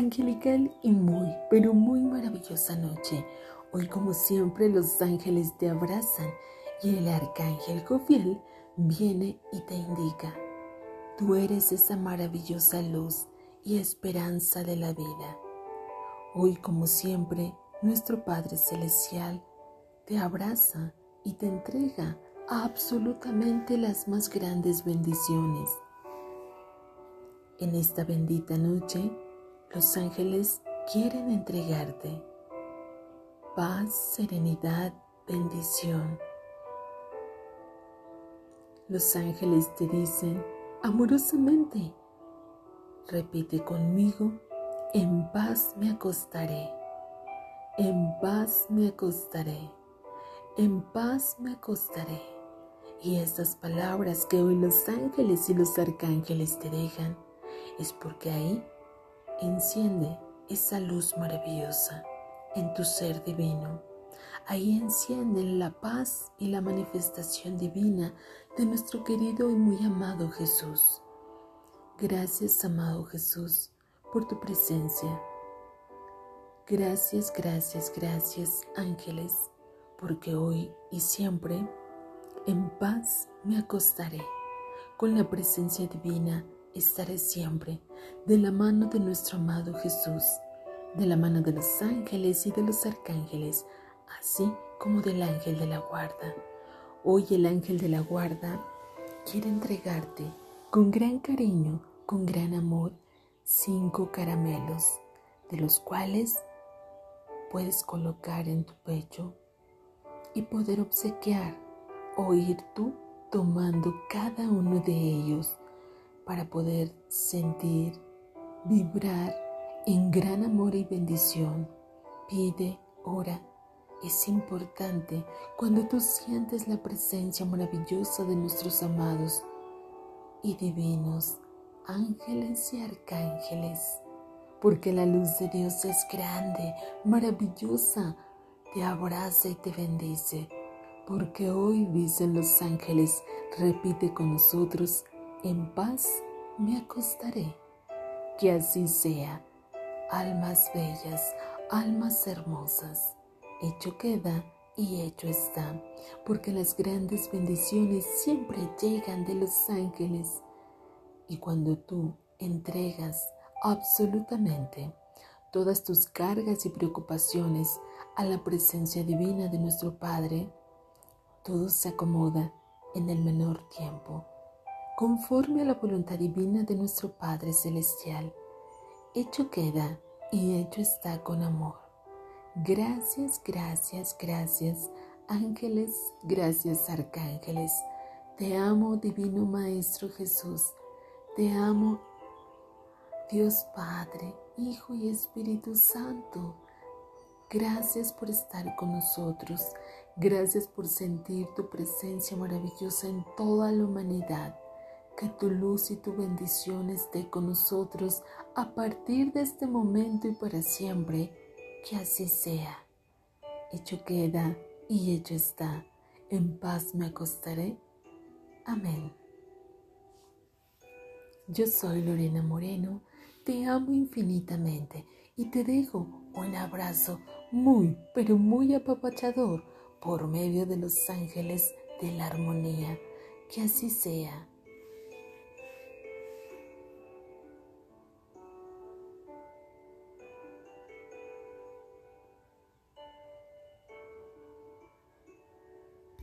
angelical y muy, pero muy maravillosa noche. Hoy como siempre los ángeles te abrazan y el arcángel Jofiel viene y te indica, tú eres esa maravillosa luz y esperanza de la vida. Hoy como siempre nuestro Padre Celestial te abraza y te entrega absolutamente las más grandes bendiciones. En esta bendita noche, los ángeles quieren entregarte paz, serenidad, bendición. Los ángeles te dicen amorosamente, repite conmigo, en paz me acostaré, en paz me acostaré, en paz me acostaré. Y estas palabras que hoy los ángeles y los arcángeles te dejan es porque ahí Enciende esa luz maravillosa en tu ser divino. Ahí enciende la paz y la manifestación divina de nuestro querido y muy amado Jesús. Gracias, amado Jesús, por tu presencia. Gracias, gracias, gracias, ángeles, porque hoy y siempre en paz me acostaré con la presencia divina estaré siempre de la mano de nuestro amado Jesús, de la mano de los ángeles y de los arcángeles, así como del ángel de la guarda. Hoy el ángel de la guarda quiere entregarte con gran cariño, con gran amor, cinco caramelos, de los cuales puedes colocar en tu pecho y poder obsequiar o ir tú tomando cada uno de ellos para poder sentir, vibrar en gran amor y bendición. Pide, ora. Es importante cuando tú sientes la presencia maravillosa de nuestros amados y divinos ángeles y arcángeles, porque la luz de Dios es grande, maravillosa, te abraza y te bendice, porque hoy dicen los ángeles, repite con nosotros, en paz me acostaré. Que así sea, almas bellas, almas hermosas. Hecho queda y hecho está, porque las grandes bendiciones siempre llegan de los ángeles. Y cuando tú entregas absolutamente todas tus cargas y preocupaciones a la presencia divina de nuestro Padre, todo se acomoda en el menor tiempo conforme a la voluntad divina de nuestro Padre Celestial. Hecho queda y hecho está con amor. Gracias, gracias, gracias, ángeles, gracias, arcángeles. Te amo, Divino Maestro Jesús. Te amo, Dios Padre, Hijo y Espíritu Santo. Gracias por estar con nosotros. Gracias por sentir tu presencia maravillosa en toda la humanidad que tu luz y tu bendición esté con nosotros a partir de este momento y para siempre. Que así sea. Hecho queda y hecho está. En paz me acostaré. Amén. Yo soy Lorena Moreno, te amo infinitamente y te dejo un abrazo muy, pero muy apapachador por medio de los ángeles de la armonía. Que así sea